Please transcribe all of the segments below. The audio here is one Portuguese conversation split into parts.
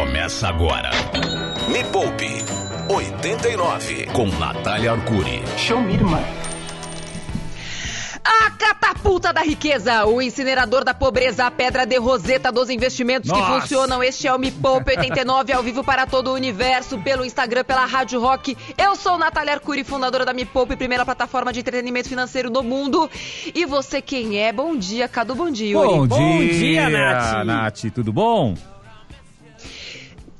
começa agora. Me Poupe 89 com Natália Arcuri. Show me, irmã. A catapulta da riqueza, o incinerador da pobreza, a pedra de roseta dos investimentos que Nossa. funcionam. Este é o Me Poupe 89 ao vivo para todo o universo, pelo Instagram, pela Rádio Rock. Eu sou Natália Arcuri, fundadora da Me Poupe, primeira plataforma de entretenimento financeiro no mundo. E você quem é? Bom dia, Cadu, bom dia, Yuri. Bom, Bom dia, dia, Nath. Nath. Tudo bom?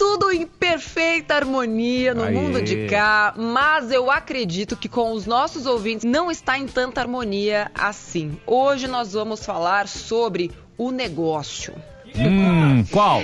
Tudo em perfeita harmonia no Aê. mundo de cá, mas eu acredito que com os nossos ouvintes não está em tanta harmonia assim. Hoje nós vamos falar sobre o negócio. Hum, qual?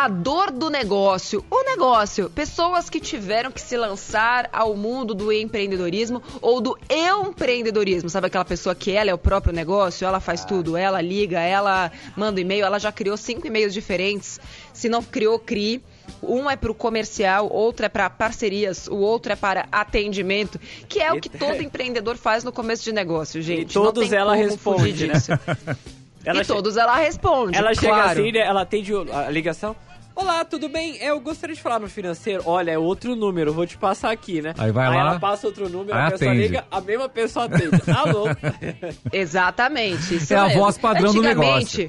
A dor do negócio. O negócio. Pessoas que tiveram que se lançar ao mundo do empreendedorismo ou do empreendedorismo. Sabe aquela pessoa que ela é o próprio negócio? Ela faz tudo. Ela liga, ela manda e-mail. Ela já criou cinco e-mails diferentes. Se não criou, crie. Um é para o comercial, outro é para parcerias, o outro é para atendimento, que é o que todo empreendedor faz no começo de negócio, gente. todos não tem ela responde, né? Ela e todos ela responde. Ela chega claro. assim, né, ela atende a ligação. Olá, tudo bem? Eu gostaria de falar no financeiro. Olha, é outro número, vou te passar aqui, né? Aí vai lá, ela passa outro número, a aí pessoa atende. liga, a mesma pessoa atende. Alô? Exatamente. Isso É a mesmo. voz padrão do Antigamente,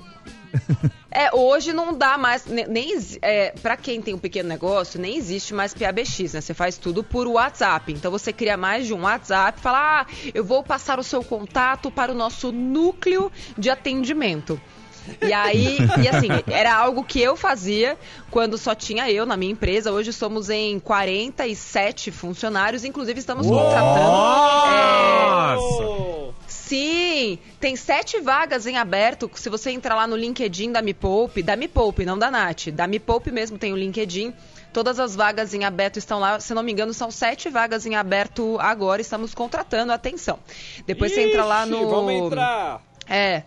É, hoje não dá mais, ne- nem, é, para quem tem um pequeno negócio, nem existe mais PABX, né? Você faz tudo por WhatsApp. Então você cria mais de um WhatsApp e fala, ah, eu vou passar o seu contato para o nosso núcleo de atendimento. E aí, e assim, era algo que eu fazia quando só tinha eu na minha empresa. Hoje somos em 47 funcionários, inclusive estamos contratando. é, Nossa! Sim, tem sete vagas em aberto. Se você entrar lá no LinkedIn da Me Poupe, da Me Poupe, não da Nath, da Me Poupe mesmo tem o LinkedIn. Todas as vagas em aberto estão lá. Se não me engano, são sete vagas em aberto agora. Estamos contratando. Atenção. Depois você entra lá Ixi, no. Vamos entrar. É.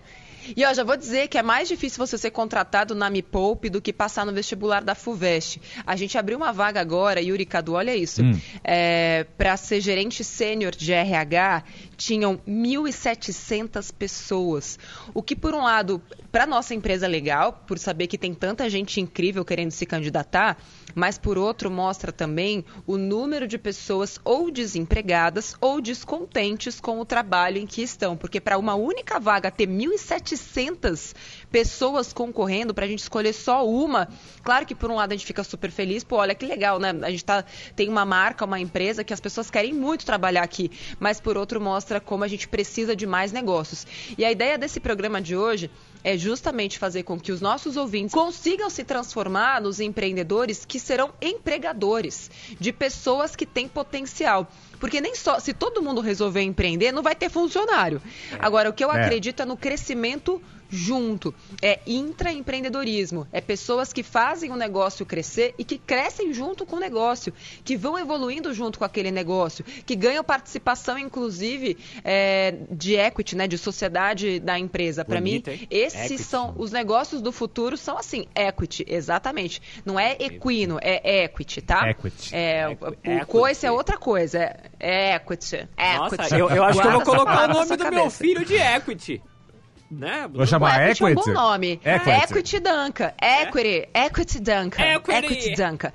E ó, já vou dizer que é mais difícil você ser contratado na Me Poupe do que passar no vestibular da FUVEST. A gente abriu uma vaga agora, Yuri Cadu, olha isso. Hum. É, para ser gerente sênior de RH, tinham 1.700 pessoas. O que, por um lado, para nossa empresa é legal, por saber que tem tanta gente incrível querendo se candidatar, mas por outro mostra também o número de pessoas ou desempregadas ou descontentes com o trabalho em que estão, porque para uma única vaga ter 1.700 pessoas concorrendo para a gente escolher só uma, claro que por um lado a gente fica super feliz, pô, olha que legal, né? A gente tá, tem uma marca, uma empresa que as pessoas querem muito trabalhar aqui, mas por outro mostra como a gente precisa de mais negócios. E a ideia desse programa de hoje é justamente fazer com que os nossos ouvintes consigam se transformar nos empreendedores que serão empregadores de pessoas que têm potencial. Porque nem só, se todo mundo resolver empreender, não vai ter funcionário. Agora, o que eu É. acredito é no crescimento junto. É intraempreendedorismo. É pessoas que fazem o negócio crescer e que crescem junto com o negócio, que vão evoluindo junto com aquele negócio, que ganham participação, inclusive, é, de equity, né, de sociedade da empresa. Para mim, hein? esses Equity. são os negócios do futuro são assim, equity, exatamente. Não é equino, é equity, tá? Equity. É, Equi- o equity. coice é outra coisa, é, é equity. Nossa, equity. eu, eu acho que eu vou Guarda colocar o nome do meu filho de Equity. Né? Vou chamar O equity é um bom nome. Equity. Equity Duncan. Equity. Equity Duncan. Equity. Equity Duncan.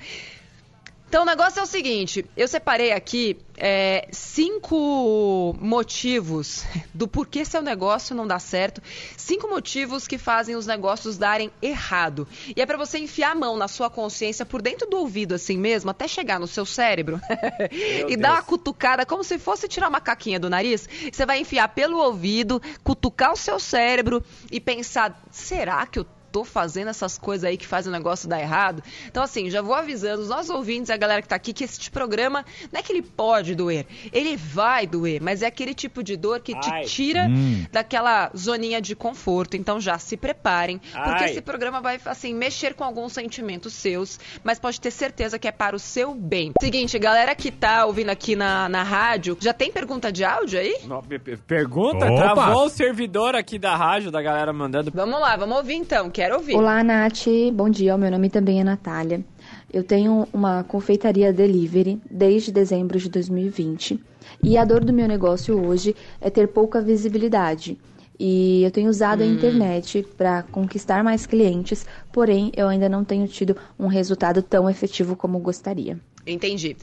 Então o negócio é o seguinte, eu separei aqui é, cinco motivos do porquê seu negócio não dá certo, cinco motivos que fazem os negócios darem errado. E é pra você enfiar a mão na sua consciência por dentro do ouvido assim mesmo, até chegar no seu cérebro e dar uma cutucada como se fosse tirar uma caquinha do nariz. Você vai enfiar pelo ouvido, cutucar o seu cérebro e pensar, será que eu tô fazendo essas coisas aí que fazem o negócio dar errado. Então, assim, já vou avisando os nossos ouvintes, a galera que tá aqui, que esse programa não é que ele pode doer, ele vai doer, mas é aquele tipo de dor que te Ai. tira Hum. daquela zoninha de conforto. Então, já se preparem, porque Ai. esse programa vai, assim, mexer com alguns sentimentos seus, mas pode ter certeza que é para o seu bem. Seguinte, galera que tá ouvindo aqui na, na rádio, já tem pergunta de áudio aí? Não, pe- pe- Pergunta? Opa! Travou o servidor aqui da rádio, da galera mandando. Vamos lá, vamos ouvir então, quero ouvir. Olá, Nath. Bom dia. O meu nome também é Natália. Eu tenho uma confeitaria delivery desde dezembro de 2020 e a dor do meu negócio hoje é ter pouca visibilidade. E eu tenho usado a internet para conquistar mais clientes, porém eu ainda não tenho tido um resultado tão efetivo como gostaria. Entendi.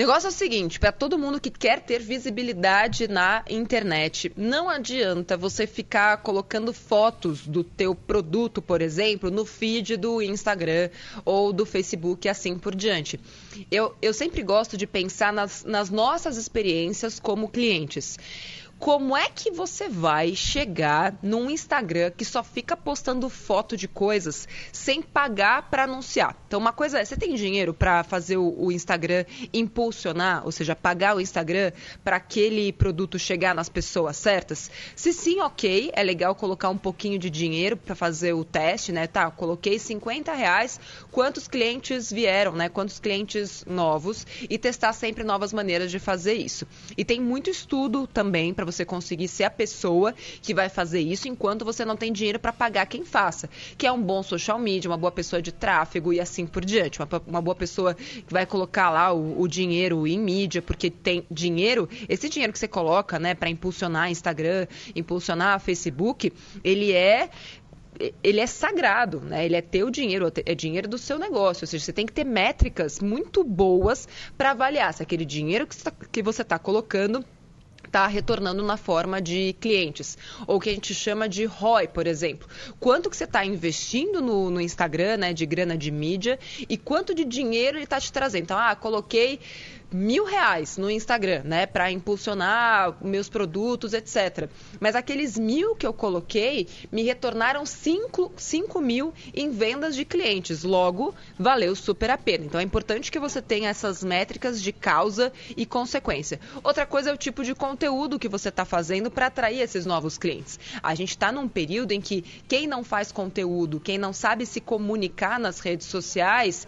Negócio é o seguinte, para todo mundo que quer ter visibilidade na internet, não adianta você ficar colocando fotos do teu produto, por exemplo, no feed do Instagram ou do Facebook e assim por diante. Eu, eu sempre gosto de pensar nas, nas nossas experiências como clientes. Como é que você vai chegar num Instagram que só fica postando foto de coisas sem pagar para anunciar? Então, uma coisa é, você tem dinheiro para fazer o, Instagram impulsionar, ou seja, pagar o Instagram para aquele produto chegar nas pessoas certas? Se sim, ok, é legal colocar um pouquinho de dinheiro para fazer o teste, né? Tá, coloquei 50 reais, quantos clientes vieram, né? Quantos clientes novos e testar sempre novas maneiras de fazer isso. E tem muito estudo também para você conseguir ser a pessoa que vai fazer isso enquanto você não tem dinheiro para pagar quem faça, que é um bom social media, uma boa pessoa de tráfego e assim por diante, uma, uma boa pessoa que vai colocar lá o, o, dinheiro em mídia, porque tem dinheiro, esse dinheiro que você coloca, né, para impulsionar Instagram, impulsionar Facebook, ele é ele é sagrado, né? Ele é teu dinheiro, é dinheiro do seu negócio. Ou seja, você tem que ter métricas muito boas para avaliar se aquele dinheiro que você está tá colocando está retornando na forma de clientes. Ou que a gente chama de ROI, por exemplo. Quanto que você está investindo no, no, Instagram, né, de grana de mídia, e quanto de dinheiro ele está te trazendo. Então, ah, coloquei mil reais no Instagram, né, para impulsionar meus produtos, etc. Mas aqueles mil que eu coloquei me retornaram cinco, cinco mil em vendas de clientes. Logo, valeu super a pena. Então é importante que você tenha essas métricas de causa e consequência. Outra coisa é o tipo de conteúdo que você está fazendo para atrair esses novos clientes. A gente está num período em que quem não faz conteúdo, quem não sabe se comunicar nas redes sociais,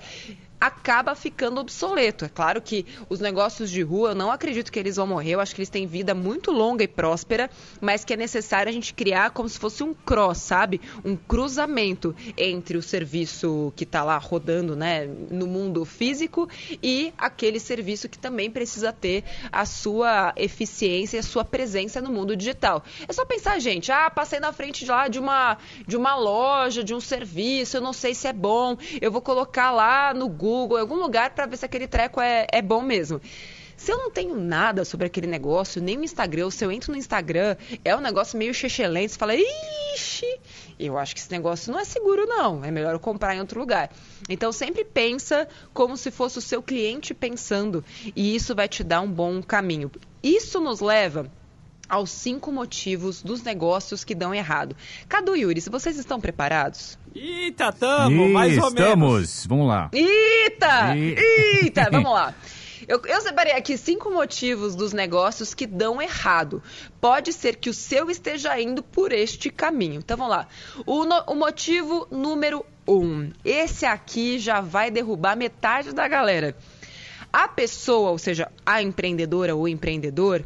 acaba ficando obsoleto. É claro que os negócios de rua, eu não acredito que eles vão morrer, eu acho que eles têm vida muito longa e próspera, mas que é necessário a gente criar como se fosse um cross, sabe? Um cruzamento entre o serviço que está lá rodando né, no mundo físico e aquele serviço que também precisa ter a sua eficiência e a sua presença no mundo digital. É só pensar, gente, ah, passei na frente de lá de uma, de uma loja, de um serviço, eu não sei se é bom, eu vou colocar lá no Google Google, em algum lugar para ver se aquele treco é, é bom mesmo. Se eu não tenho nada sobre aquele negócio, nem no Instagram, ou se eu entro no Instagram, é um negócio meio chechelento, você fala, ixi, eu acho que esse negócio não é seguro não, é melhor eu comprar em outro lugar. Então sempre pensa como se fosse o seu cliente pensando, e isso vai te dar um bom caminho. Isso nos leva aos cinco motivos dos negócios que dão errado. Cadu e Yuri, se vocês estão preparados? Eita, tamo, mais ou estamos. menos. Estamos, vamos lá. Eita, eita, vamos lá. Eu, eu, separei aqui cinco motivos dos negócios que dão errado. Pode ser que o seu esteja indo por este caminho. Então vamos lá. O, no, o motivo número um. Esse aqui já vai derrubar metade da galera. A pessoa, ou seja, a empreendedora ou empreendedor,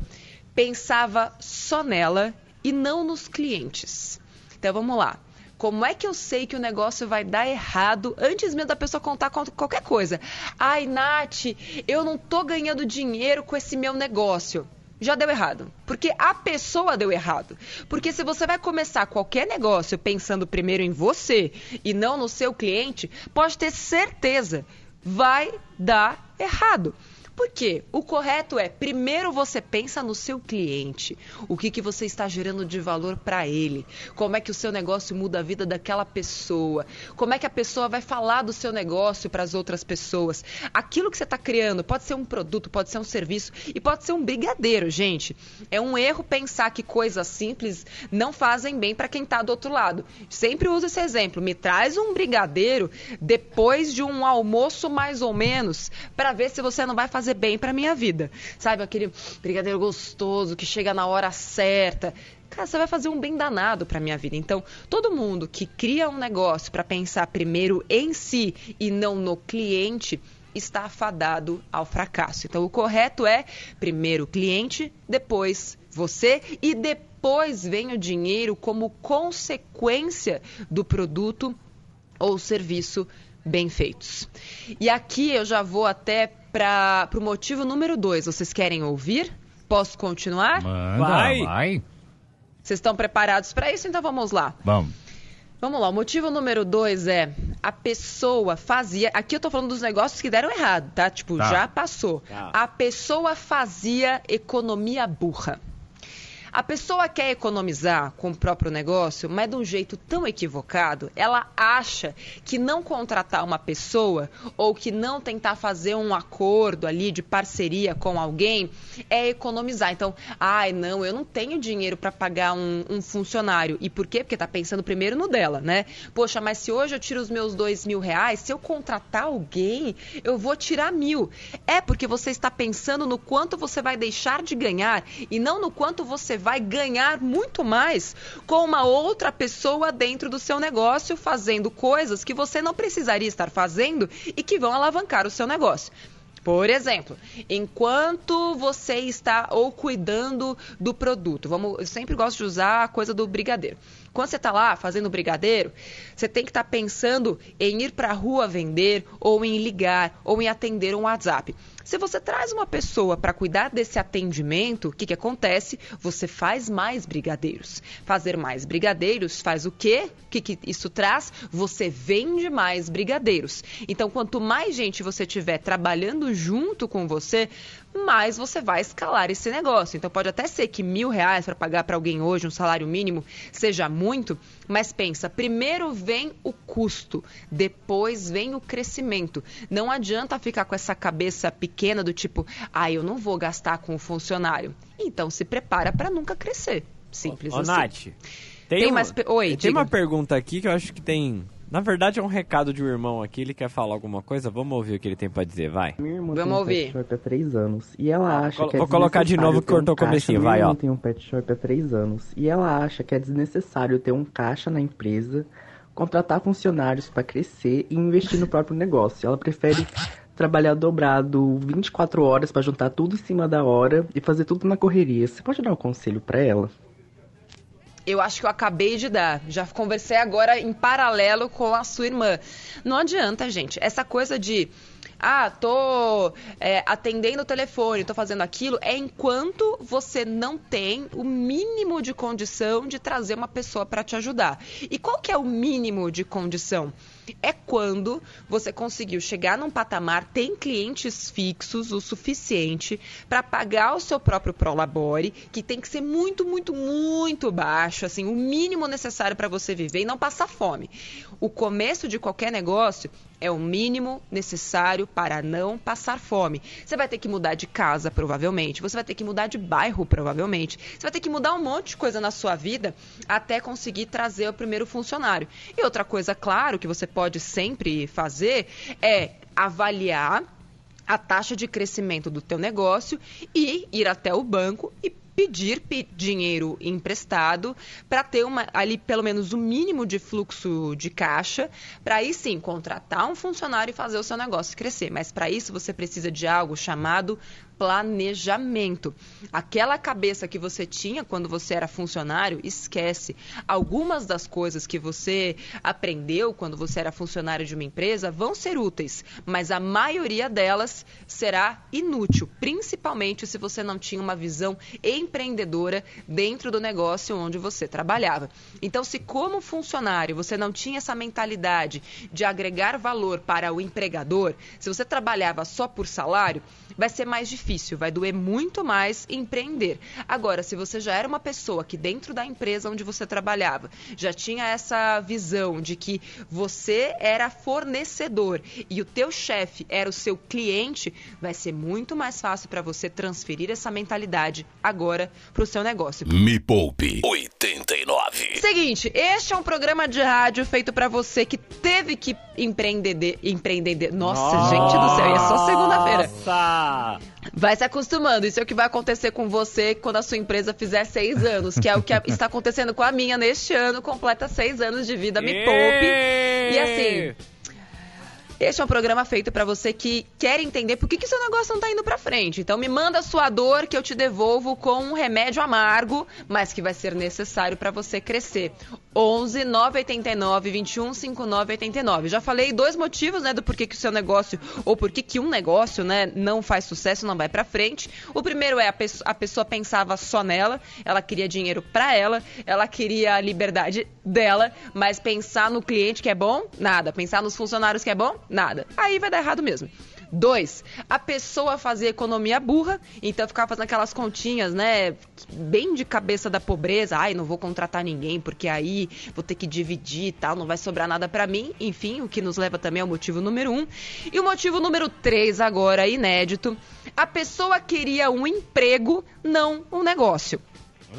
pensava só nela e não nos clientes. Então vamos lá. Como é que eu sei que o negócio vai dar errado antes mesmo da pessoa contar qualquer coisa? Ai, Nath, eu não tô ganhando dinheiro com esse meu negócio. Já deu errado. Porque a pessoa deu errado. Porque se você vai começar qualquer negócio pensando primeiro em você e não no seu cliente, pode ter certeza, vai dar errado. Por quê? O correto é, primeiro você pensa no seu cliente, o que, que você está gerando de valor para ele, como é que o seu negócio muda a vida daquela pessoa, como é que a pessoa vai falar do seu negócio para as outras pessoas. Aquilo que você está criando pode ser um produto, pode ser um serviço e pode ser um brigadeiro, gente. É um erro pensar que coisas simples não fazem bem para quem está do outro lado. Sempre uso esse exemplo. Me traz um brigadeiro depois de um almoço mais ou menos para ver se você não vai fazer fazer bem para minha vida. Sabe, aquele brigadeiro gostoso que chega na hora certa. Cara, você vai fazer um bem danado para minha vida. Então, todo mundo que cria um negócio para pensar primeiro em si e não no cliente, está afadado ao fracasso. Então, o correto é primeiro o cliente, depois você e depois vem o dinheiro como consequência do produto ou serviço bem feitos. E aqui eu já vou até para o motivo número dois. Vocês querem ouvir? Posso continuar? Manda, Vai. vai. Vocês estão preparados para isso? Então vamos lá. Vamos. Vamos lá, o motivo número dois é a pessoa fazia. Aqui eu tô falando dos negócios que deram errado, tá? Tipo, Tá. já passou. Tá. A pessoa fazia economia burra. A pessoa quer economizar com o próprio negócio, mas de um jeito tão equivocado, ela acha que não contratar uma pessoa ou que não tentar fazer um acordo ali de parceria com alguém é economizar. Então, ai, não, eu não tenho dinheiro para pagar um, um funcionário. E por quê? Porque tá pensando primeiro no dela, né? Poxa, mas se hoje eu tiro os meus dois mil reais, se eu contratar alguém, eu vou tirar mil. É porque você está pensando no quanto você vai deixar de ganhar e não no quanto você vai ganhar muito mais com uma outra pessoa dentro do seu negócio fazendo coisas que você não precisaria estar fazendo e que vão alavancar o seu negócio. Por exemplo, enquanto você está ou cuidando do produto, vamos, eu sempre gosto de usar a coisa do brigadeiro. Quando você está lá fazendo brigadeiro, você tem que estar pensando em ir para a rua vender, ou em ligar, ou em atender um WhatsApp. Se você traz uma pessoa para cuidar desse atendimento, o que, que acontece? Você faz mais brigadeiros. Fazer mais brigadeiros faz o quê? O que, que isso traz? Você vende mais brigadeiros. Então, quanto mais gente você tiver trabalhando junto com você, mais você vai escalar esse negócio. Então, pode até ser que mil reais para pagar para alguém hoje, um salário mínimo, seja muito, mas pensa, primeiro vem o custo, depois vem o crescimento. Não adianta ficar com essa cabeça pequena do tipo, ah, eu não vou gastar com o funcionário. Então, se prepara para nunca crescer. Simples Ô, assim. Nath, tem, Tem mais Oi, tem diga. uma pergunta aqui que eu acho que tem... Na verdade, é um recado de um irmão aqui, ele quer falar alguma coisa. Vamos ouvir o que ele tem pra dizer, vai. Minha irmã Vamos tem um ouvir. pet shop há três anos e ela acha Colo- que é vou colocar de novo que cortou o um caixa. comecinho, Minha vai, irmã ó. tem um pet shop há três anos e ela acha que é desnecessário ter um caixa na empresa, contratar funcionários para crescer e investir no próprio negócio. Ela prefere trabalhar dobrado 24 horas para juntar tudo em cima da hora e fazer tudo na correria. Você pode dar um conselho para ela? Eu acho que eu acabei de dar. Já conversei agora em paralelo com a sua irmã. Não adianta, gente. Essa coisa de. Ah, tô é, atendendo o telefone, tô fazendo aquilo, é enquanto você não tem o mínimo de condição de trazer uma pessoa para te ajudar. E qual que é o mínimo de condição? É quando você conseguiu chegar num patamar, tem clientes fixos o suficiente para pagar o seu próprio prolabore, que tem que ser muito, muito, muito baixo, assim, o mínimo necessário para você viver e não passar fome. O começo de qualquer negócio é o mínimo necessário para não passar fome. Você vai ter que mudar de casa, provavelmente. Você vai ter que mudar de bairro, provavelmente. Você vai ter que mudar um monte de coisa na sua vida até conseguir trazer o primeiro funcionário. E outra coisa, claro, que você pode sempre fazer é avaliar a taxa de crescimento do teu negócio e ir até o banco e pedir pe- dinheiro emprestado para ter uma, ali pelo menos o mínimo de fluxo de caixa, para aí sim contratar um funcionário e fazer o seu negócio crescer. Mas para isso você precisa de algo chamado planejamento. Aquela cabeça que você tinha quando você era funcionário, esquece. Algumas das coisas que você aprendeu quando você era funcionário de uma empresa vão ser úteis, mas a maioria delas será inútil, principalmente se você não tinha uma visão empreendedora dentro do negócio onde você trabalhava. Então, se como funcionário você não tinha essa mentalidade de agregar valor para o empregador, se você trabalhava só por salário, vai ser mais difícil, vai doer muito mais empreender. Agora, se você já era uma pessoa que dentro da empresa onde você trabalhava já tinha essa visão de que você era fornecedor e o teu chefe era o seu cliente, vai ser muito mais fácil para você transferir essa mentalidade agora para o seu negócio. Me Poupe 89. Seguinte, este é um programa de rádio feito pra você que teve que empreender, empreender. Nossa, gente do céu, e é só segunda-feira. Nossa! Vai se acostumando. Isso é o que vai acontecer com você quando a sua empresa fizer seis anos, que é o que está acontecendo com a minha neste ano, completa seis anos de vida, me poupe. E assim, Este é um programa feito para você que quer entender por que, que seu negócio não tá indo para frente. Então me manda a sua dor que eu te devolvo com um remédio amargo, mas que vai ser necessário para você crescer. 11 989 21 59 89. Já falei dois motivos, né, do porquê que o seu negócio ou porquê que um negócio, né, não faz sucesso, não vai para frente. O primeiro é a, pe a pessoa pensava só nela, ela queria dinheiro para ela, ela queria a liberdade dela, mas pensar no cliente que é bom, nada. Pensar nos funcionários que é bom, nada. Aí vai dar errado mesmo. Dois, a pessoa fazia economia burra, então ficava fazendo aquelas continhas, né? Bem de cabeça da pobreza. Ai, não vou contratar ninguém, porque aí vou ter que dividir e tal, não vai sobrar nada para mim. Enfim, o que nos leva também ao motivo número um. E o motivo número três, agora, inédito. A pessoa queria um emprego, não um negócio.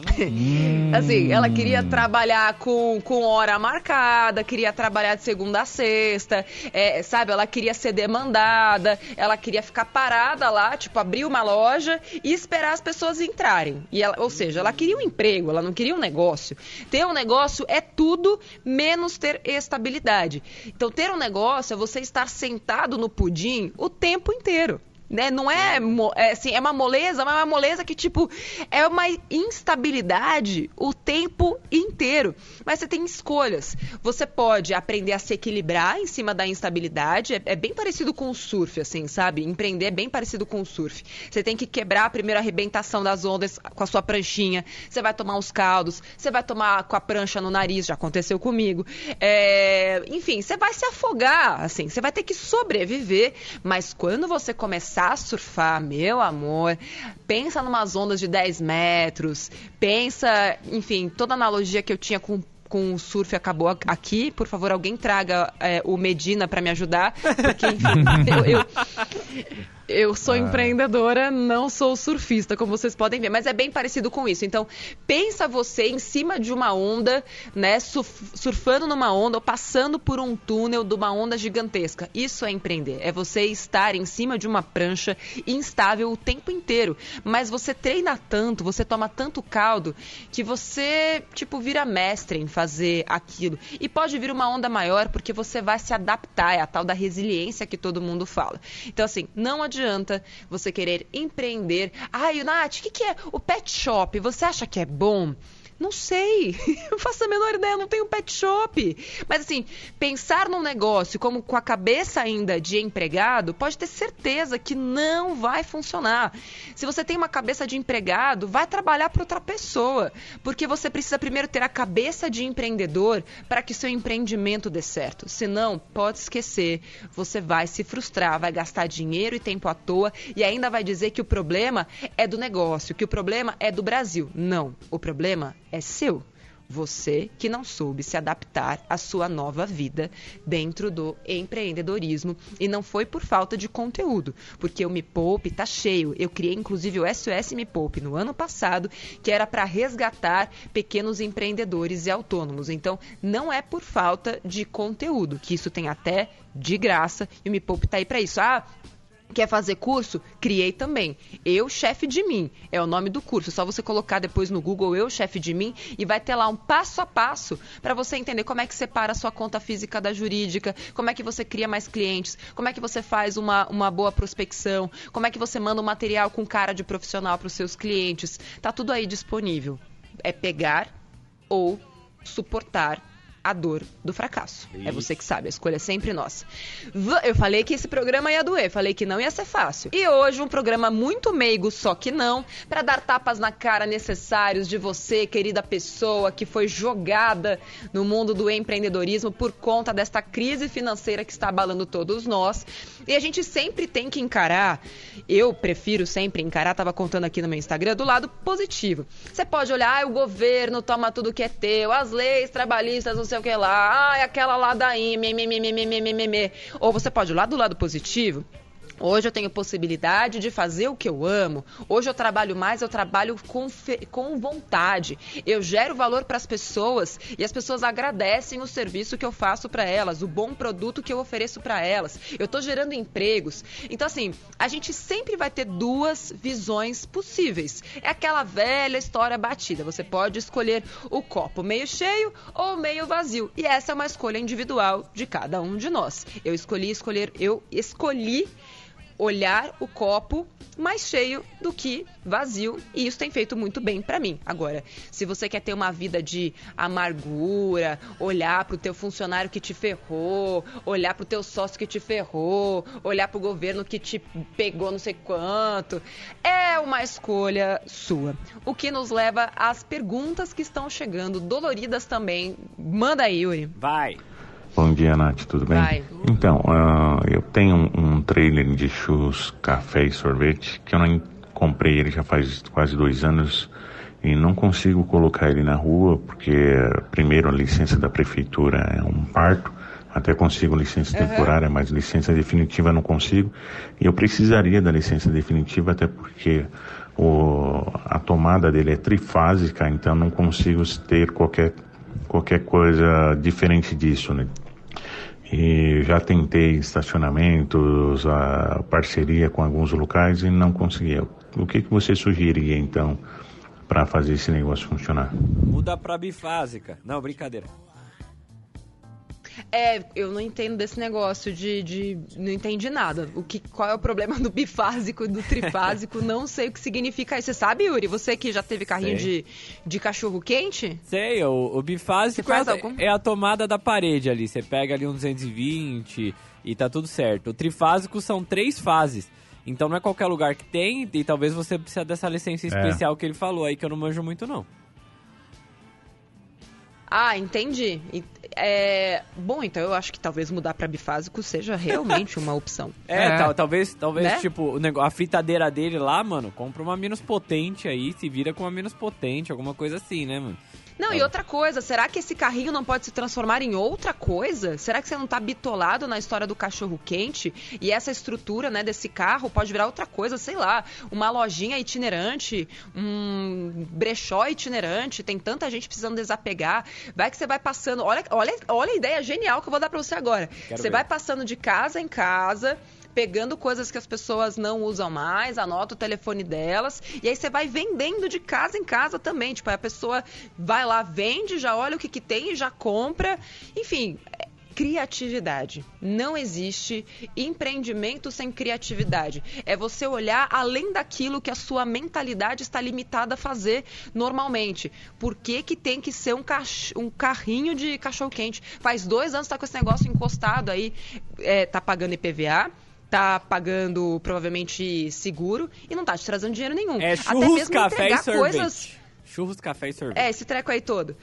assim, ela queria trabalhar com, com hora marcada, queria trabalhar de segunda a sexta, é, sabe? Ela queria ser demandada, ela queria ficar parada lá, tipo, abrir uma loja e esperar as pessoas entrarem. E ela, ou seja, ela queria um emprego, ela não queria um negócio. Ter um negócio é tudo menos ter estabilidade. Então, ter um negócio é você estar sentado no pudim o tempo inteiro né? Não é, é, assim, é uma moleza, mas é uma moleza que, tipo, é uma instabilidade o tempo inteiro. Mas você tem escolhas. Você pode aprender a se equilibrar em cima da instabilidade. É, é, bem parecido com o surf, assim, sabe? Empreender é bem parecido com o surf. Você tem que quebrar a primeira arrebentação das ondas com a sua pranchinha. Você vai tomar uns caldos. Você vai tomar com a prancha no nariz, já aconteceu comigo. É... Enfim, você vai se afogar, assim. Você vai ter que sobreviver. Mas quando você começar começar a surfar, meu amor, pensa numas ondas de 10 metros, pensa, enfim, toda analogia que eu tinha com com o surf acabou aqui. Por favor, alguém traga é, o Medina para me ajudar, porque enfim, eu, eu, eu sou ah. empreendedora, não sou surfista, como vocês podem ver, mas é bem parecido com isso. Então, pensa você em cima de uma onda, né, surfando numa onda ou passando por um túnel de uma onda gigantesca. Isso é empreender, é você estar em cima de uma prancha instável o tempo inteiro, mas você treina tanto, você toma tanto caldo que você, tipo, vira mestre em fazer aquilo. E pode vir uma onda maior porque você vai se adaptar, é a tal da resiliência que todo mundo fala. Então, assim, não adianta adianta você querer empreender. Ai, Nath, o que, que é o pet shop? Você acha que é bom? Não sei, não faço a menor ideia, não tenho pet shop. Mas assim, pensar num negócio como com a cabeça ainda de empregado, pode ter certeza que não vai funcionar. Se você tem uma cabeça de empregado, vai trabalhar para outra pessoa, porque você precisa primeiro ter a cabeça de empreendedor para que seu empreendimento dê certo. Senão, pode esquecer, você vai se frustrar, vai gastar dinheiro e tempo à toa e ainda vai dizer que o problema é do negócio, que o problema é do Brasil. Não, o problema é seu. Você que não soube se adaptar à sua nova vida dentro do empreendedorismo e não foi por falta de conteúdo, porque o Me Poupe tá cheio. Eu criei inclusive o SOS Me Poupe no ano passado, que era para resgatar pequenos empreendedores e autônomos. Então, não é por falta de conteúdo, que isso tem até de graça e o Me Poupe tá aí para isso. Ah, Quer fazer curso? Criei também. Eu, chefe de mim, é o nome do curso. É só você colocar depois no Google Eu, chefe de mim, e vai ter lá um passo a passo para você entender como é que separa a sua conta física da jurídica, como é que você cria mais clientes, como é que você faz uma, uma boa prospecção, como é que você manda um material com cara de profissional para os seus clientes. Tá tudo aí disponível. É pegar ou suportar a dor do fracasso. Isso. É você que sabe, a escolha é sempre nossa. Eu falei que esse programa ia doer, falei que não ia ser fácil. E hoje um programa muito meigo, só que não, para dar tapas na cara necessários de você, querida pessoa que foi jogada no mundo do empreendedorismo por conta desta crise financeira que está abalando todos nós. E a gente sempre tem que encarar, eu prefiro sempre encarar, tava contando aqui no meu Instagram, do lado positivo. Você pode olhar, ah, o governo toma tudo que é teu, as leis trabalhistas, não sei sei o que lá, ah, aquela lá da IME, Ou você pode ir lá do lado positivo Hoje eu tenho possibilidade de fazer o que eu amo. Hoje eu trabalho mais, eu trabalho com, com vontade. Eu gero valor para as pessoas e as pessoas agradecem o serviço que eu faço para elas, o bom produto que eu ofereço para elas. Eu estou gerando empregos. Então, assim, a gente sempre vai ter duas visões possíveis. É aquela velha história batida. Você pode escolher o copo meio cheio ou meio vazio. E essa é uma escolha individual de cada um de nós. Eu escolhi escolher, eu escolhi olhar o copo mais cheio do que vazio, e isso tem feito muito bem para mim. Agora, se você quer ter uma vida de amargura, olhar para o teu funcionário que te ferrou, olhar para o teu sócio que te ferrou, olhar para o governo que te pegou não sei quanto, é uma escolha sua. O que nos leva às perguntas que estão chegando, doloridas também. Manda aí, Yuri. Vai. Bom dia, Nath, tudo bem? Vai. Então, uh, eu tenho um, um trailer de churros, café e sorvete que eu não comprei ele já faz quase dois anos e não consigo colocar ele na rua porque, primeiro, a licença da prefeitura é um parto. Até consigo licença Uhum. temporária, mas licença definitiva não consigo. E eu precisaria da licença definitiva, até porque o, a tomada dele é trifásica, então não consigo ter qualquer, qualquer coisa diferente disso, né? E já tentei estacionamentos, a parceria com alguns locais e não consegui. O que, que você sugeriria então para fazer esse negócio funcionar? Muda pra bifásica. Não, brincadeira. É, eu não entendo desse negócio de, de. Não entendi nada. O que, qual é o problema do bifásico e do trifásico? não sei o que significa isso. Você sabe, Yuri? Você que já teve carrinho Sei. de, de cachorro quente? Sei, o, o bifásico é, algum? é a tomada da parede ali. Você pega ali um 220 e tá tudo certo. O trifásico são três fases. Então não é qualquer lugar que tem, e talvez você precise dessa licença especial que ele falou aí, que eu não manjo muito não. Ah, entendi. É, bom, então eu acho que talvez mudar pra bifásico seja realmente uma opção. É, É. tal- talvez, talvez Né? tipo, a fritadeira dele lá, mano, compra uma menos potente aí, se vira com uma menos potente, alguma coisa assim, né, mano? Não, e outra coisa, será que esse carrinho não pode se transformar em outra coisa? Será que você não tá bitolado na história do cachorro quente? E essa estrutura, né, desse carro pode virar outra coisa, sei lá, uma lojinha itinerante, um brechó itinerante, tem tanta gente precisando desapegar. Vai que você vai passando, olha, olha, olha a ideia genial que eu vou dar pra você agora. Quero você ver. vai passando de casa em casa, pegando coisas que as pessoas não usam mais, anota o telefone delas, e aí você vai vendendo de casa em casa também. Tipo, a pessoa vai lá, vende, já olha o que, que tem e já compra. Enfim. é Criatividade. Não existe empreendimento sem criatividade. É você olhar além daquilo que a sua mentalidade está limitada a fazer normalmente. Por que, que tem que ser um, cach- um carrinho de cachorro-quente? Faz dois anos que tá com esse negócio encostado aí, é, tá pagando IPVA, tá pagando provavelmente seguro e não tá te trazendo dinheiro nenhum. É Até churros, mesmo café e entregar sorvete. coisas Churros, café e sorvete. é, esse treco aí todo.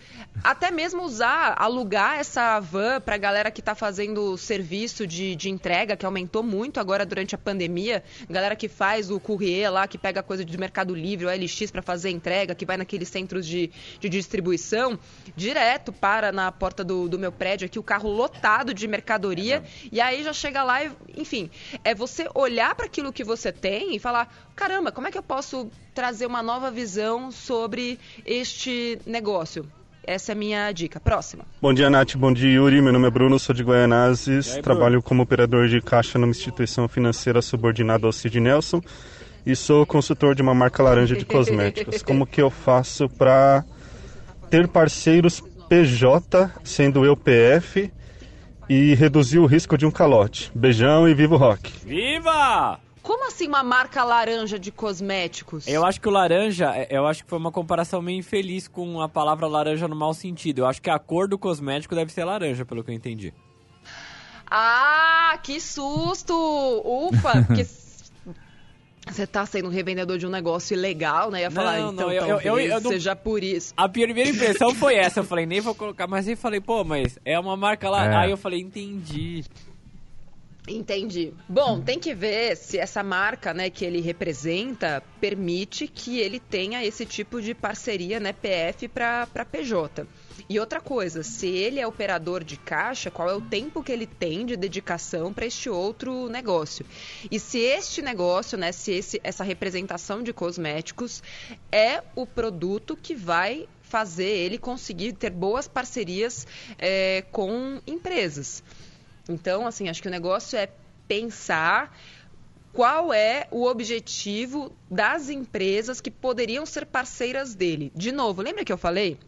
Até mesmo usar, alugar essa van pra galera que tá fazendo serviço de, de entrega, que aumentou muito agora durante a pandemia. Galera que faz o courrier lá, que pega coisa de Mercado Livre, o LX pra fazer entrega, que vai naqueles centros de, de distribuição, direto para na porta do, do meu prédio aqui, o carro lotado de mercadoria. e aí já chega lá e, enfim, é você olhar para aquilo que você tem e falar: caramba, como é que eu posso trazer uma nova visão sobre este negócio? Essa é a minha dica. Próxima. Bom dia, Nath. Bom dia, Yuri. Meu nome é Bruno, sou de Goianazes. E aí, Trabalho como operador de caixa numa instituição financeira subordinada ao Cid Nelson. E sou consultor de uma marca laranja de cosméticos. Como que eu faço para ter parceiros PJ, sendo eu PF, e reduzir o risco de um calote? Beijão e viva o rock! Viva! Como assim uma marca laranja de cosméticos? Eu acho que o laranja, é- eu acho que foi uma comparação meio infeliz com a palavra laranja no mau sentido. Eu acho que a cor do cosmético deve ser laranja, pelo que eu entendi. Ah, que susto! Ufa, porque você tá sendo um revendedor de um negócio ilegal, né? Ia falar, Não, então não, eu- eu- eu- eu não- seja por isso. A primeira impressão foi essa, eu falei, nem vou colocar, mas aí falei, pô, mas é uma marca lá. É. Aí eu falei, entendi. Entendi. Bom, tem que ver se essa marca, né, que ele representa permite que ele tenha esse tipo de parceria, né, PF para PJ. E outra coisa, se ele é operador de caixa, qual é o tempo que ele tem de dedicação para este outro negócio? E se este negócio, né, se esse, essa representação de cosméticos é o produto que vai fazer ele conseguir ter boas parcerias é, com empresas. Então, assim, acho que o negócio é pensar qual é o objetivo das empresas que poderiam ser parceiras dele. De novo, lembra que eu falei?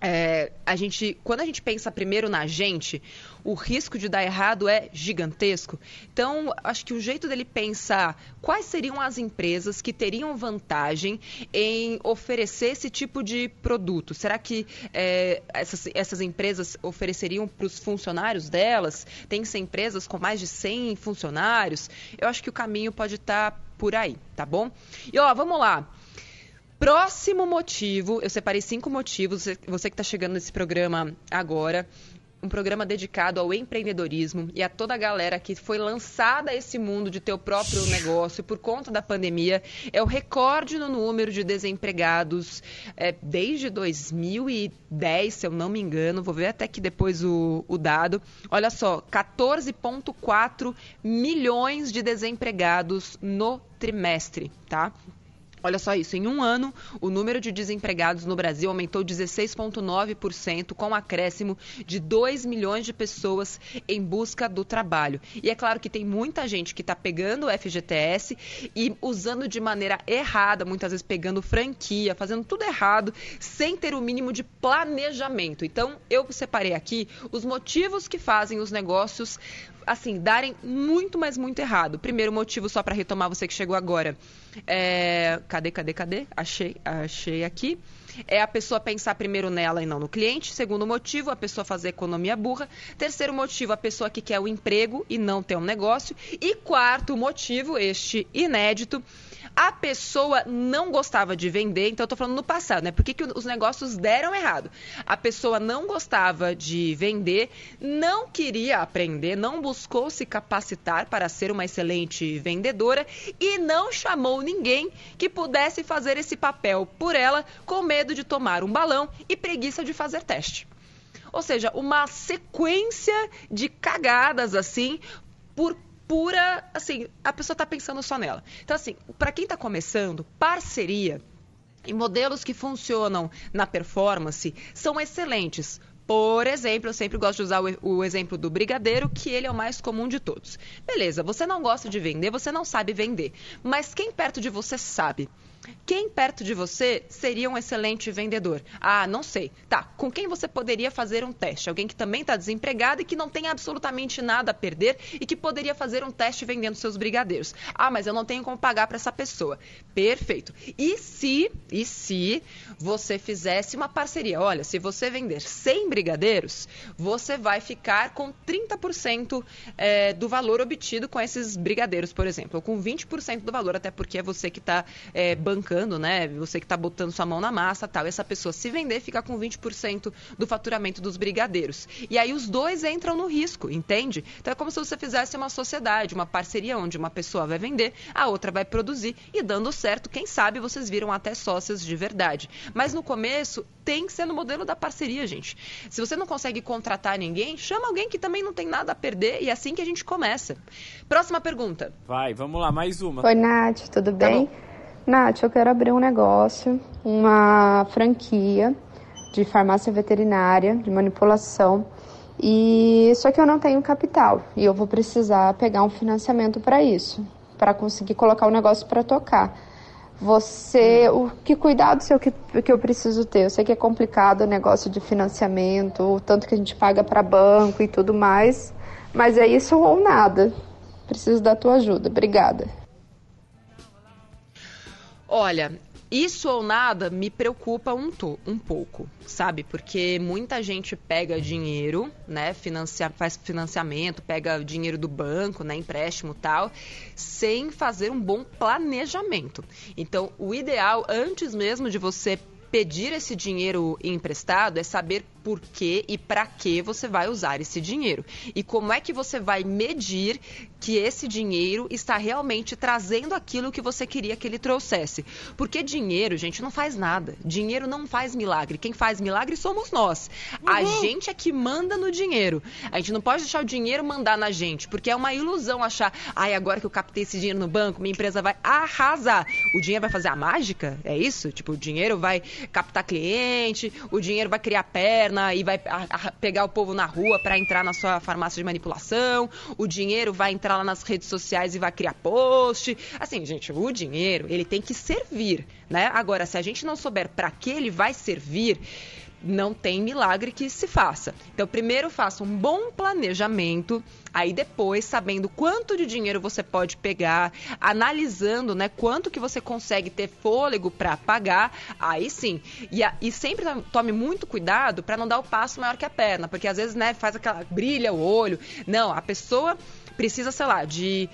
É, a gente, quando a gente pensa primeiro na gente, o risco de dar errado é gigantesco. Então, acho que o jeito dele pensar quais seriam as empresas que teriam vantagem em oferecer esse tipo de produto. Será que é, essas, essas empresas ofereceriam para os funcionários delas? Tem que ser empresas com mais de 100 funcionários? Eu acho que o caminho pode estar tá por aí, tá bom? E ó, vamos lá. Próximo motivo, eu separei cinco motivos, você que está chegando nesse programa agora, um programa dedicado ao empreendedorismo e a toda a galera que foi lançada a esse mundo de ter o próprio negócio por conta da pandemia. É o recorde no número de desempregados é, desde 2010, se eu não me engano. Vou ver até aqui depois o, o dado. Olha só, 14,4 milhões de desempregados no trimestre, tá? Olha só isso, em um ano, o número de desempregados no Brasil aumentou 16,9%, com um acréscimo de 2 milhões de pessoas em busca do trabalho. E é claro que tem muita gente que está pegando o FGTS e usando de maneira errada, muitas vezes pegando franquia, fazendo tudo errado, sem ter o mínimo de planejamento. Então, eu separei aqui os motivos que fazem os negócios assim, darem muito, mas muito errado. Primeiro motivo, só para retomar você que chegou agora. É... Cadê, cadê, cadê? Achei, achei aqui. É a pessoa pensar primeiro nela e não no cliente. Segundo motivo, a pessoa fazer economia burra. Terceiro motivo, a pessoa que quer o emprego e não ter um negócio. E quarto motivo, este inédito, a pessoa não gostava de vender, então eu estou falando no passado, né? Por que, que os negócios deram errado? A pessoa não gostava de vender, não queria aprender, não buscou se capacitar para ser uma excelente vendedora e não chamou ninguém que pudesse fazer esse papel por ela, com medo de tomar um balão e preguiça de fazer teste. Ou seja, uma sequência de cagadas assim por pura, assim, a pessoa está pensando só nela. Então, assim, para quem está começando, parceria e modelos que funcionam na performance são excelentes. Por exemplo, eu sempre gosto de usar o, exemplo do brigadeiro, que ele é o mais comum de todos. Beleza, você não gosta de vender, você não sabe vender. Mas quem perto de você sabe? Quem perto de você seria um excelente vendedor? Ah, não sei. Tá, com quem você poderia fazer um teste? Alguém que também está desempregado e que não tem absolutamente nada a perder e que poderia fazer um teste vendendo seus brigadeiros. Ah, mas eu não tenho como pagar para essa pessoa. Perfeito. E se, e se você fizesse uma parceria? Olha, se você vender 100 brigadeiros, você vai ficar com 30% é, do valor obtido com esses brigadeiros, por exemplo, ou com 20% do valor, até porque é você que está é, bancando, né? Você que está botando sua mão na massa tal. Essa pessoa se vender fica com 20% do faturamento dos brigadeiros. E aí os dois entram no risco, entende? Então é como se você fizesse uma sociedade, uma parceria onde uma pessoa vai vender, a outra vai produzir e dando certo, quem sabe vocês viram até sócios de verdade. Mas no começo tem que ser no modelo da parceria, gente. Se você não consegue contratar ninguém, chama alguém que também não tem nada a perder e é assim que a gente começa. Próxima pergunta. Vai, vamos lá, mais uma. Oi, Nath, tudo Tá bem? bom. Nath, eu quero abrir um negócio, uma franquia de farmácia veterinária, de manipulação. E só que eu não tenho capital e eu vou precisar pegar um financiamento para isso, para conseguir colocar o negócio para tocar. Você, o que cuidado seu que, que eu preciso ter? Eu sei que é complicado o negócio de financiamento, o tanto que a gente paga para banco e tudo mais, mas é isso ou nada. Preciso da tua ajuda. Obrigada. Olha, isso ou nada me preocupa um, to, um pouco, sabe? Porque muita gente pega dinheiro, né? Financia, faz financiamento, pega dinheiro do banco, né? Empréstimo tal, sem fazer um bom planejamento. Então, o ideal, antes mesmo de você pedir esse dinheiro emprestado, é saber por que e para que você vai usar esse dinheiro. E como é que você vai medir que esse dinheiro está realmente trazendo aquilo que você queria que ele trouxesse. Porque dinheiro, gente, não faz nada. Dinheiro não faz milagre. Quem faz milagre somos nós. Uhum. A gente é que manda no dinheiro. A gente não pode deixar o dinheiro mandar na gente, porque é uma ilusão achar, ai, agora que eu captei esse dinheiro no banco, minha empresa vai arrasar. O dinheiro vai fazer a mágica? É isso? Tipo, o dinheiro vai captar cliente, o dinheiro vai criar perna e vai pegar o povo na rua para entrar na sua farmácia de manipulação, o dinheiro vai entrar lá nas redes sociais e vai criar post. Assim, gente, o dinheiro, ele tem que servir, né? Agora, se a gente não souber para que ele vai servir, não tem milagre que se faça. Então, primeiro faça um bom planejamento, aí depois, sabendo quanto de dinheiro você pode pegar, analisando, né, quanto que você consegue ter fôlego para pagar, aí sim. E, a, e sempre tome muito cuidado para não dar o passo maior que a perna, porque às vezes, né, faz aquela brilha o olho. Não, a pessoa precisa, sei lá, de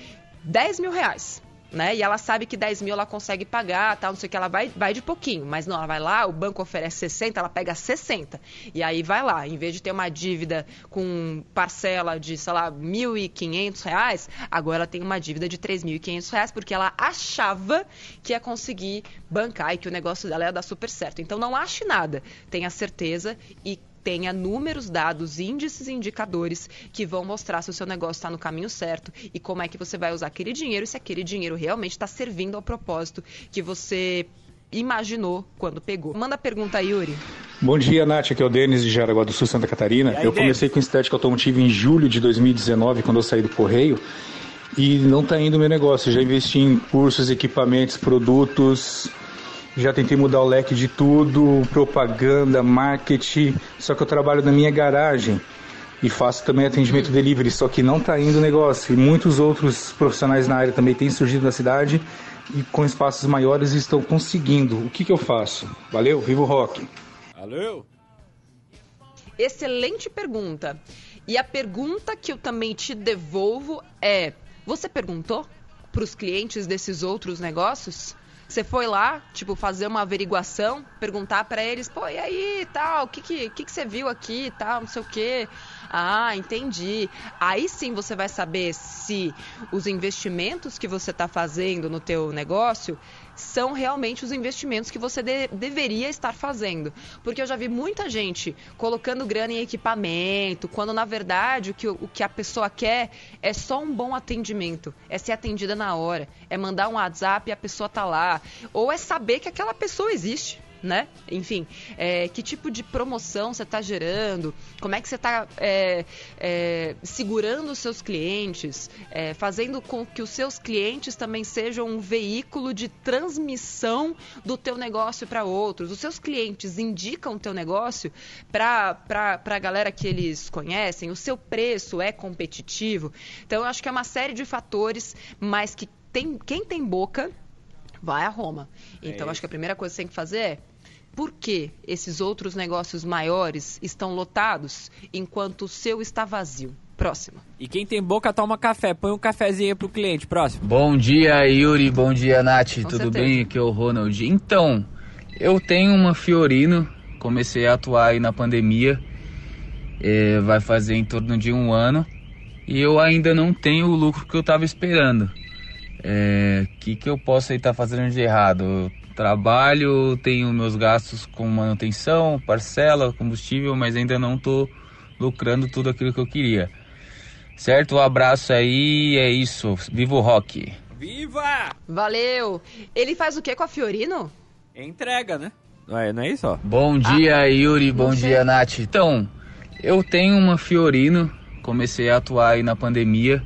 10 mil reais né? E ela sabe que 10 mil ela consegue pagar, tal, não sei o que, ela vai, vai de pouquinho. Mas não, ela vai lá, o banco oferece 60, ela pega 60. E aí vai lá, em vez de ter uma dívida com parcela de, sei lá, 1.500 reais, agora ela tem uma dívida de 3.500 reais, porque ela achava que ia conseguir bancar e que o negócio dela ia dar super certo. Então não ache nada, tenha certeza e tenha números, dados, índices e indicadores que vão mostrar se o seu negócio está no caminho certo e como é que você vai usar aquele dinheiro e se aquele dinheiro realmente está servindo ao propósito que você imaginou quando pegou. Manda a pergunta, Yuri. Bom dia, Nath. Aqui é o Denis de Jaraguá do Sul, Santa Catarina. Aí, eu comecei com estética automotiva em julho de 2019, quando eu saí do Correio. E não está indo o meu negócio. Já investi em cursos, equipamentos, produtos, já tentei mudar o leque de tudo, propaganda, marketing, só que eu trabalho na minha garagem e faço também atendimento delivery, só que não está indo o negócio. E muitos outros profissionais na área também têm surgido na cidade e com espaços maiores estão conseguindo. O que, que eu faço? Valeu, vivo rock. Valeu. Excelente pergunta. E a pergunta que eu também te devolvo é: você perguntou para os clientes desses outros negócios? Você foi lá, tipo, fazer uma averiguação, perguntar para eles, pô, e aí, tal, o que que, que que você viu aqui, tal, não sei o quê. Ah, entendi. Aí sim você vai saber se os investimentos que você está fazendo no teu negócio são realmente os investimentos que você de, deveria estar fazendo. Porque eu já vi muita gente colocando grana em equipamento, quando na verdade o que, o que a pessoa quer é só um bom atendimento, é ser atendida na hora, é mandar um WhatsApp e a pessoa tá lá, ou é saber que aquela pessoa existe né? Enfim, é, que tipo de promoção você está gerando, como é que você está é, é, segurando os seus clientes, é, fazendo com que os seus clientes também sejam um veículo de transmissão do teu negócio para outros. Os seus clientes indicam o teu negócio para a galera que eles conhecem, o seu preço é competitivo. Então, eu acho que é uma série de fatores, mas que tem, quem tem boca vai a Roma. Então, é acho que a primeira coisa que você tem que fazer é por que esses outros negócios maiores estão lotados enquanto o seu está vazio? Próximo. E quem tem boca toma café. Põe um cafezinho pro cliente. Próximo. Bom dia, Yuri. Bom dia, Nath. Com Tudo certeza. bem? Aqui é o Ronald. Então, eu tenho uma Fiorino. Comecei a atuar aí na pandemia. É, vai fazer em torno de um ano. E eu ainda não tenho o lucro que eu estava esperando. O é, que, que eu posso estar tá fazendo de errado? Trabalho, tenho meus gastos com manutenção, parcela, combustível, mas ainda não estou lucrando tudo aquilo que eu queria. Certo? Um abraço aí, é isso. Viva o rock! Viva! Valeu! Ele faz o que com a Fiorino? Entrega, né? Não é, não é isso, ó. Bom dia, ah, Yuri. Bom dia, Nath. Então, eu tenho uma Fiorino. Comecei a atuar aí na pandemia.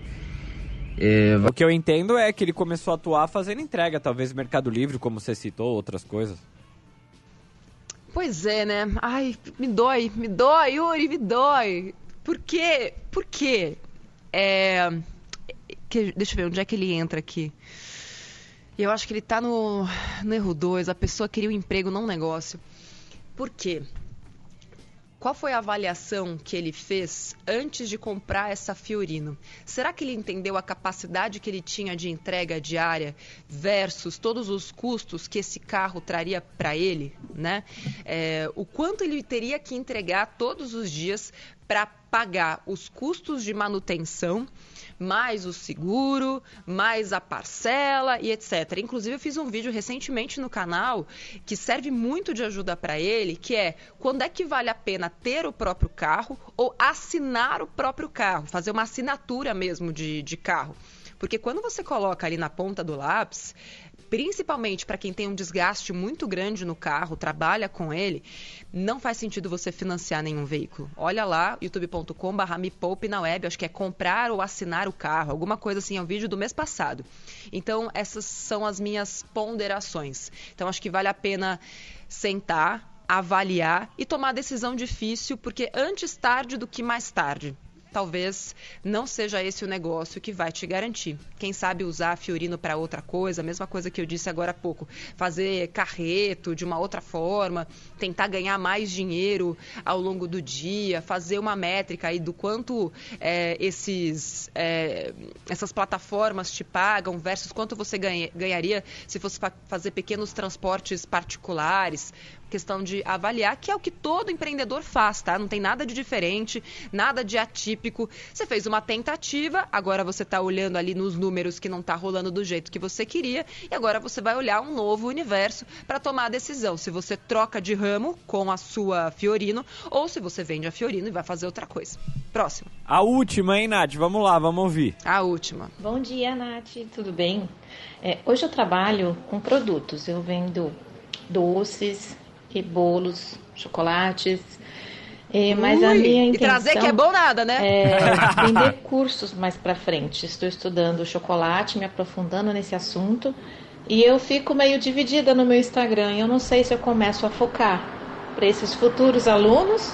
É, o que eu entendo é que ele começou a atuar fazendo entrega, talvez Mercado Livre, como você citou, outras coisas. Pois é, né? Ai, me dói, me dói, Yuri, me dói. Por quê? Por quê? É... Que, deixa eu ver, onde é que ele entra aqui? Eu acho que ele tá no, no erro 2. A pessoa queria um emprego, não um negócio. Por quê? Qual foi a avaliação que ele fez antes de comprar essa Fiorino? Será que ele entendeu a capacidade que ele tinha de entrega diária versus todos os custos que esse carro traria para ele, né? É, o quanto ele teria que entregar todos os dias para pagar os custos de manutenção mais o seguro, mais a parcela e etc. Inclusive, eu fiz um vídeo recentemente no canal que serve muito de ajuda para ele, que é quando é que vale a pena ter o próprio carro ou assinar o próprio carro, fazer uma assinatura mesmo de, de carro. Porque quando você coloca ali na ponta do lápis, principalmente para quem tem um desgaste muito grande no carro, trabalha com ele, não faz sentido você financiar nenhum veículo. Olha lá, youtube.com.br me poupe na web, acho que é comprar ou assinar o carro, alguma coisa assim, é um vídeo do mês passado. Então, essas são as minhas ponderações. Então, acho que vale a pena sentar, avaliar e tomar decisão difícil, porque antes tarde do que mais tarde talvez não seja esse o negócio que vai te garantir. Quem sabe usar Fiorino para outra coisa, a mesma coisa que eu disse agora há pouco, fazer carreto de uma outra forma, tentar ganhar mais dinheiro ao longo do dia, fazer uma métrica aí do quanto é, esses, é, essas plataformas te pagam versus quanto você ganha, ganharia se fosse fazer pequenos transportes particulares, questão de avaliar, que é o que todo empreendedor faz, tá? Não tem nada de diferente, nada de atípico. Você fez uma tentativa, agora você está olhando ali nos números que não está rolando do jeito que você queria, e agora você vai olhar um novo universo para tomar a decisão. Se você troca de ramo com a sua Fiorino, ou se você vende a Fiorino e vai fazer outra coisa. Próximo. A última, hein, Nath? Vamos lá, vamos ouvir. A última. Bom dia, Nath. Tudo bem? É, hoje eu trabalho com produtos. Eu vendo doces, e bolos, chocolates. É, mas Ui, a minha intenção e trazer que é bom nada, né? É vender cursos mais para frente. Estou estudando chocolate, me aprofundando nesse assunto. E eu fico meio dividida no meu Instagram. Eu não sei se eu começo a focar para esses futuros alunos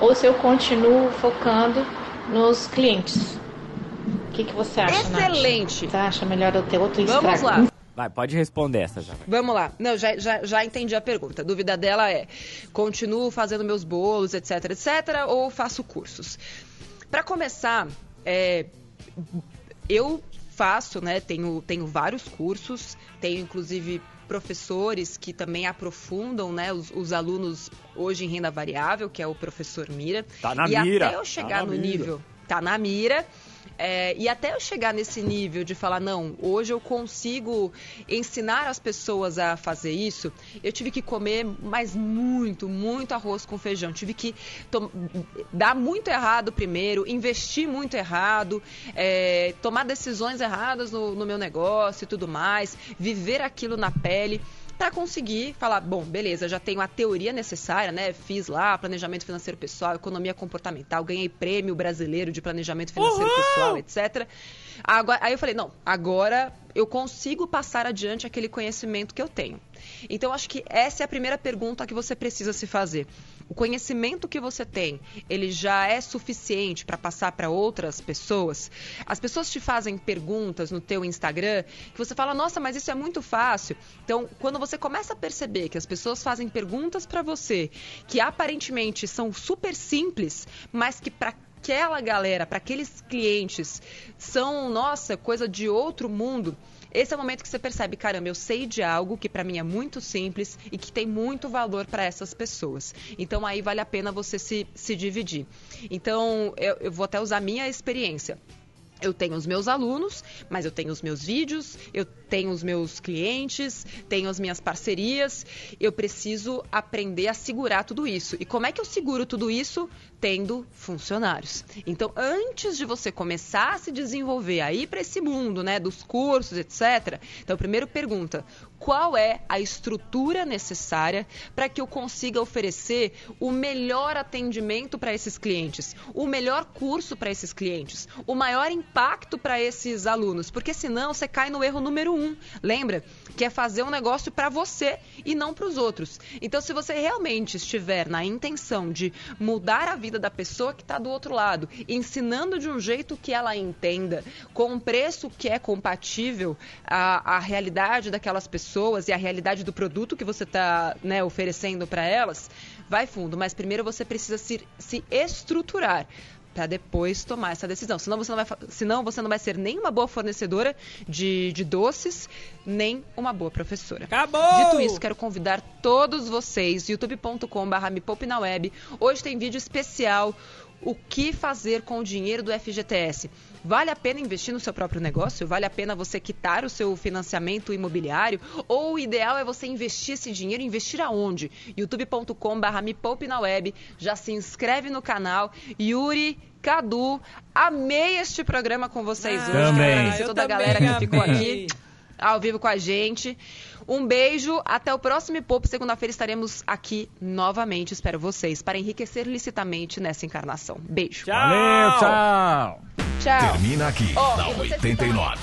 ou se eu continuo focando nos clientes. O que, que você acha, Excelente. Nath? Você acha melhor eu ter outro Instagram? Vamos lá. Vai, pode responder essa já. Vamos lá. Não, já, já, já entendi a pergunta. A dúvida dela é: continuo fazendo meus bolos, etc, etc, ou faço cursos? Para começar, é, eu faço, né? Tenho, tenho vários cursos, tenho inclusive professores que também aprofundam né, os, os, alunos hoje em renda variável, que é o professor Mira. Tá na e mira. até eu chegar tá no mira. nível. Tá na mira. É, e até eu chegar nesse nível de falar, não, hoje eu consigo ensinar as pessoas a fazer isso, eu tive que comer mais muito, muito arroz com feijão. Tive que dar muito errado primeiro, investir muito errado, é, tomar decisões erradas no, no meu negócio e tudo mais, viver aquilo na pele para conseguir falar, bom, beleza, já tenho a teoria necessária, né? Fiz lá planejamento financeiro pessoal, economia comportamental, ganhei prêmio brasileiro de planejamento financeiro Uhul! pessoal, etc. Agora, aí eu falei, não, agora eu consigo passar adiante aquele conhecimento que eu tenho. Então, acho que essa é a primeira pergunta que você precisa se fazer. O conhecimento que você tem, ele já é suficiente para passar para outras pessoas? As pessoas te fazem perguntas no teu Instagram que você fala, nossa, mas isso é muito fácil. Então, quando você começa a perceber que as pessoas fazem perguntas para você que aparentemente são super simples, mas que para aquela galera, para aqueles clientes, são, nossa, coisa de outro mundo. Esse é o momento que você percebe, caramba, eu sei de algo que para mim é muito simples e que tem muito valor para essas pessoas. Então aí vale a pena você se, se dividir. Então eu, eu vou até usar a minha experiência. Eu tenho os meus alunos, mas eu tenho os meus vídeos, eu tenho os meus clientes, tenho as minhas parcerias. Eu preciso aprender a segurar tudo isso. E como é que eu seguro tudo isso? Tendo funcionários. Então, antes de você começar a se desenvolver aí para esse mundo, né, dos cursos, etc. Então, primeiro pergunta: qual é a estrutura necessária para que eu consiga oferecer o melhor atendimento para esses clientes, o melhor curso para esses clientes, o maior impacto para esses alunos? Porque senão você cai no erro número um. Lembra? Que é fazer um negócio para você e não para os outros. Então, se você realmente estiver na intenção de mudar a vida da pessoa que está do outro lado, ensinando de um jeito que ela entenda, com um preço que é compatível à, à realidade daquelas pessoas e à realidade do produto que você está né, oferecendo para elas, vai fundo, mas primeiro você precisa se, se estruturar para depois tomar essa decisão. Senão você, não vai, senão você não vai ser nem uma boa fornecedora de, de doces, nem uma boa professora. Acabou! Dito isso, quero convidar todos vocês, youtube.com.br me poupe na web. Hoje tem vídeo especial o que fazer com o dinheiro do FGTS. Vale a pena investir no seu próprio negócio? Vale a pena você quitar o seu financiamento imobiliário? Ou o ideal é você investir esse dinheiro? Investir aonde? youtube.com.br me poupe na web. Já se inscreve no canal. Yuri, Cadu, amei este programa com vocês ah, hoje. Também. Agradecer toda a galera que ficou aqui ao vivo com a gente. Um beijo, até o próximo Pop. Segunda-feira estaremos aqui novamente. Espero vocês para enriquecer licitamente nessa encarnação. Beijo. Tchau. Valeu, tchau. Tchau. Termina aqui, oh, na 89.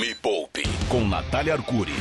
Me Poupe, com Natália Arcuri.